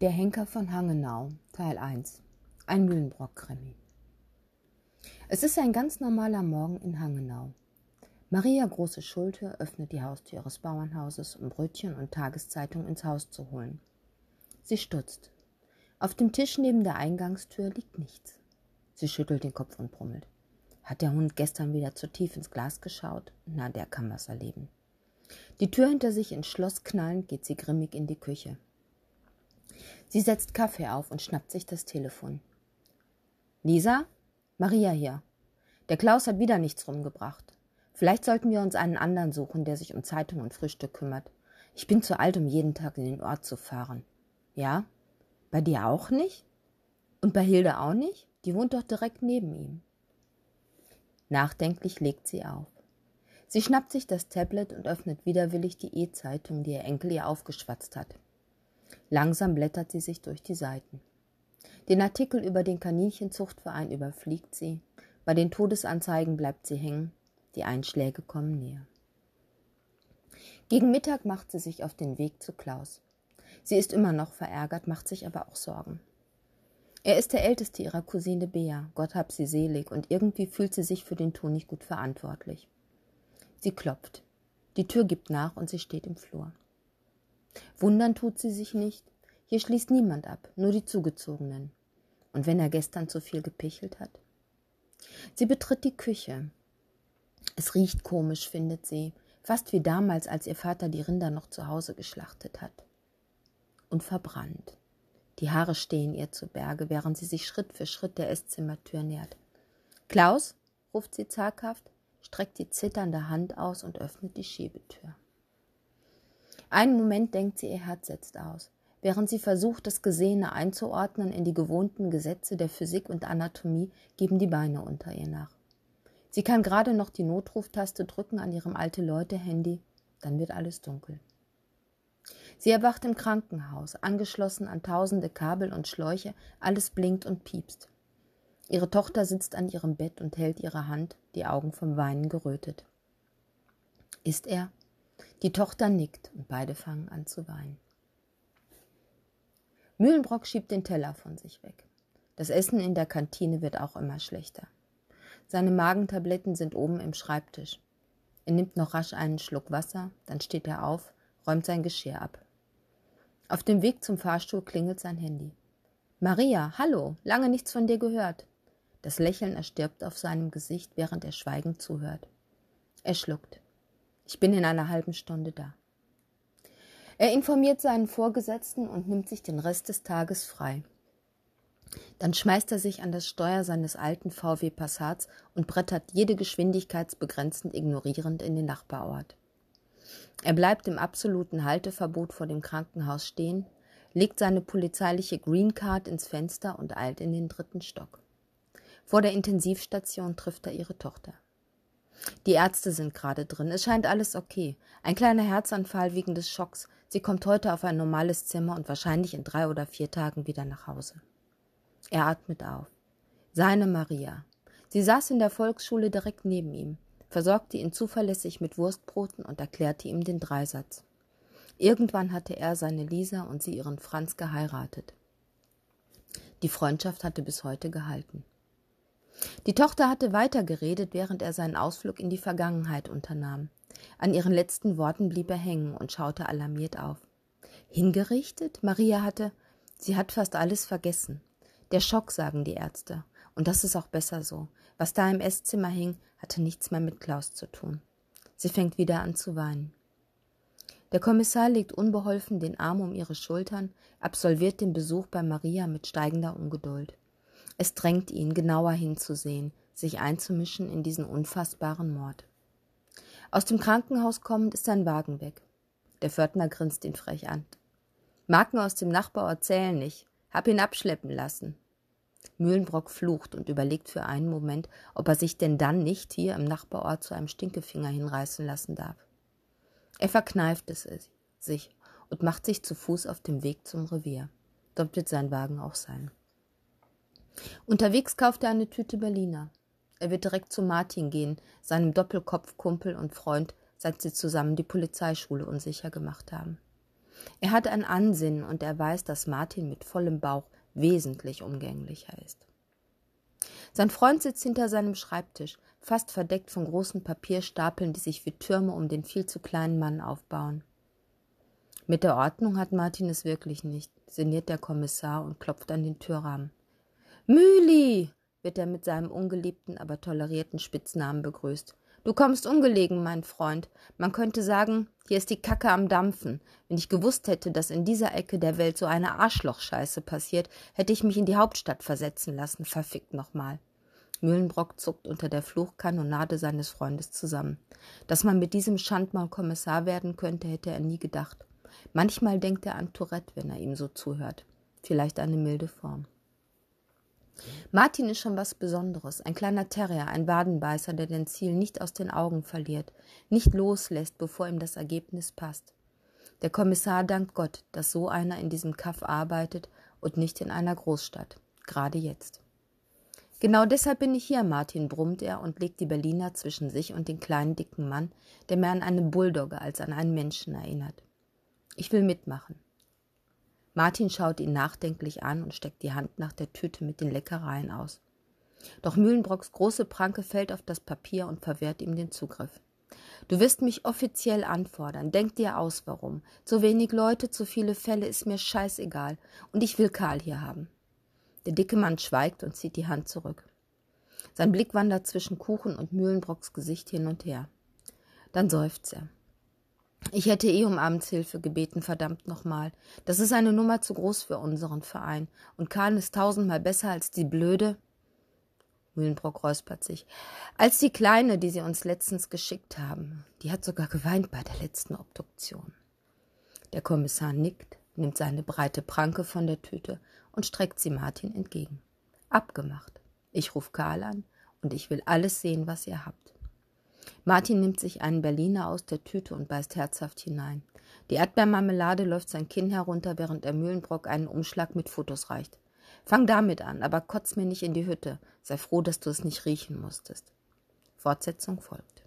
Der Henker von Hangenau, Teil 1. Ein Mühlenbrock-Krimi. Es ist ein ganz normaler Morgen in Hangenau. Maria Große Schulte öffnet die Haustür ihres Bauernhauses, um Brötchen und Tageszeitung ins Haus zu holen. Sie stutzt. Auf dem Tisch neben der Eingangstür liegt nichts. Sie schüttelt den Kopf und brummelt. Hat der Hund gestern wieder zu tief ins Glas geschaut? Na, der kann was erleben. Die Tür hinter sich ins Schloss knallend geht sie grimmig in die Küche. Sie setzt Kaffee auf und schnappt sich das Telefon. Lisa? Maria hier. Der Klaus hat wieder nichts rumgebracht. Vielleicht sollten wir uns einen anderen suchen, der sich um Zeitung und Frühstück kümmert. Ich bin zu alt, um jeden Tag in den Ort zu fahren. Ja? Bei dir auch nicht? Und bei Hilde auch nicht? Die wohnt doch direkt neben ihm. Nachdenklich legt sie auf. Sie schnappt sich das Tablet und öffnet widerwillig die E-Zeitung, die ihr Enkel ihr aufgeschwatzt hat. Langsam blättert sie sich durch die Seiten. Den Artikel über den Kaninchenzuchtverein überfliegt sie. Bei den Todesanzeigen bleibt sie hängen. Die Einschläge kommen näher. Gegen Mittag macht sie sich auf den Weg zu Klaus. Sie ist immer noch verärgert, macht sich aber auch Sorgen. Er ist der älteste ihrer Cousine Bea, Gott hab sie selig, und irgendwie fühlt sie sich für den Ton nicht gut verantwortlich. Sie klopft. Die Tür gibt nach und sie steht im Flur. Wundern tut sie sich nicht. Hier schließt niemand ab, nur die Zugezogenen. Und wenn er gestern zu viel gepichelt hat? Sie betritt die Küche. Es riecht komisch, findet sie, fast wie damals, als ihr Vater die Rinder noch zu Hause geschlachtet hat. Und verbrannt. Die Haare stehen ihr zu Berge, während sie sich Schritt für Schritt der Esszimmertür nähert. Klaus, ruft sie zaghaft, streckt die zitternde Hand aus und öffnet die Schiebetür. Einen Moment denkt sie, ihr Herz setzt aus, während sie versucht, das Gesehene einzuordnen in die gewohnten Gesetze der Physik und Anatomie, geben die Beine unter ihr nach. Sie kann gerade noch die Notruftaste drücken an ihrem Alte-Leute-Handy, dann wird alles dunkel. Sie erwacht im Krankenhaus, angeschlossen an tausende Kabel und Schläuche, alles blinkt und piepst. Ihre Tochter sitzt an ihrem Bett und hält ihre Hand, die Augen vom Weinen gerötet. Ist er? Die Tochter nickt und beide fangen an zu weinen. Mühlenbrock schiebt den Teller von sich weg. Das Essen in der Kantine wird auch immer schlechter. Seine Magentabletten sind oben im Schreibtisch. Er nimmt noch rasch einen Schluck Wasser, dann steht er auf, räumt sein Geschirr ab. Auf dem Weg zum Fahrstuhl klingelt sein Handy. Maria, hallo, lange nichts von dir gehört. Das Lächeln erstirbt auf seinem Gesicht, während er schweigend zuhört. Er schluckt. Ich bin in einer halben Stunde da. Er informiert seinen Vorgesetzten und nimmt sich den Rest des Tages frei. Dann schmeißt er sich an das Steuer seines alten VW Passats und brettert jede geschwindigkeitsbegrenzend ignorierend in den Nachbarort. Er bleibt im absoluten Halteverbot vor dem Krankenhaus stehen, legt seine polizeiliche Green Card ins Fenster und eilt in den dritten Stock. Vor der Intensivstation trifft er ihre Tochter. Die Ärzte sind gerade drin. Es scheint alles okay. Ein kleiner Herzanfall wegen des Schocks. Sie kommt heute auf ein normales Zimmer und wahrscheinlich in drei oder vier Tagen wieder nach Hause. Er atmet auf. Seine Maria. Sie saß in der Volksschule direkt neben ihm, versorgte ihn zuverlässig mit Wurstbroten und erklärte ihm den Dreisatz. Irgendwann hatte er seine Lisa und sie ihren Franz geheiratet. Die Freundschaft hatte bis heute gehalten. Die Tochter hatte weitergeredet, während er seinen Ausflug in die Vergangenheit unternahm. An ihren letzten Worten blieb er hängen und schaute alarmiert auf. Hingerichtet? Maria hatte. Sie hat fast alles vergessen. Der Schock, sagen die Ärzte. Und das ist auch besser so. Was da im Esszimmer hing, hatte nichts mehr mit Klaus zu tun. Sie fängt wieder an zu weinen. Der Kommissar legt unbeholfen den Arm um ihre Schultern, absolviert den Besuch bei Maria mit steigender Ungeduld. Es drängt ihn, genauer hinzusehen, sich einzumischen in diesen unfassbaren Mord. Aus dem Krankenhaus kommend ist sein Wagen weg. Der Pförtner grinst ihn frech an. Marken aus dem Nachbarort zählen nicht. Hab ihn abschleppen lassen. Mühlenbrock flucht und überlegt für einen Moment, ob er sich denn dann nicht hier im Nachbarort zu einem Stinkefinger hinreißen lassen darf. Er verkneift es sich und macht sich zu Fuß auf dem Weg zum Revier. Dort wird sein Wagen auch sein. Unterwegs kauft er eine Tüte Berliner. Er wird direkt zu Martin gehen, seinem Doppelkopfkumpel und Freund, seit sie zusammen die Polizeischule unsicher gemacht haben. Er hat ein Ansinnen und er weiß, dass Martin mit vollem Bauch wesentlich umgänglicher ist. Sein Freund sitzt hinter seinem Schreibtisch, fast verdeckt von großen Papierstapeln, die sich wie Türme um den viel zu kleinen Mann aufbauen. Mit der Ordnung hat Martin es wirklich nicht, sinniert der Kommissar und klopft an den Türrahmen. Mühli, wird er mit seinem ungeliebten, aber tolerierten Spitznamen begrüßt. Du kommst ungelegen, mein Freund. Man könnte sagen, hier ist die Kacke am Dampfen. Wenn ich gewusst hätte, dass in dieser Ecke der Welt so eine Arschlochscheiße passiert, hätte ich mich in die Hauptstadt versetzen lassen, verfickt nochmal. Mühlenbrock zuckt unter der Fluchkanonade seines Freundes zusammen. Dass man mit diesem Schandmaul Kommissar werden könnte, hätte er nie gedacht. Manchmal denkt er an Tourette, wenn er ihm so zuhört. Vielleicht eine milde Form. Martin ist schon was Besonderes, ein kleiner Terrier, ein Wadenbeißer, der den Ziel nicht aus den Augen verliert, nicht loslässt, bevor ihm das Ergebnis passt. Der Kommissar dankt Gott, dass so einer in diesem Kaff arbeitet und nicht in einer Großstadt, gerade jetzt. Genau deshalb bin ich hier, Martin, brummt er und legt die Berliner zwischen sich und den kleinen dicken Mann, der mehr an einen Bulldogge als an einen Menschen erinnert. Ich will mitmachen. Martin schaut ihn nachdenklich an und steckt die Hand nach der Tüte mit den Leckereien aus. Doch Mühlenbrocks große Pranke fällt auf das Papier und verwehrt ihm den Zugriff. Du wirst mich offiziell anfordern. Denk dir aus, warum. So wenig Leute, zu viele Fälle ist mir scheißegal. Und ich will Karl hier haben. Der dicke Mann schweigt und zieht die Hand zurück. Sein Blick wandert zwischen Kuchen und Mühlenbrocks Gesicht hin und her. Dann seufzt er. Ich hätte eh um Abendshilfe gebeten, verdammt nochmal. Das ist eine Nummer zu groß für unseren Verein. Und Karl ist tausendmal besser als die blöde. Mühlenbrock räuspert sich. Als die Kleine, die sie uns letztens geschickt haben. Die hat sogar geweint bei der letzten Obduktion. Der Kommissar nickt, nimmt seine breite Pranke von der Tüte und streckt sie Martin entgegen. Abgemacht. Ich ruf Karl an und ich will alles sehen, was ihr habt. Martin nimmt sich einen Berliner aus der Tüte und beißt herzhaft hinein. Die Erdbeermarmelade läuft sein Kinn herunter, während er Mühlenbrock einen Umschlag mit Fotos reicht. Fang damit an, aber kotz mir nicht in die Hütte. Sei froh, dass du es nicht riechen musstest. Fortsetzung folgt.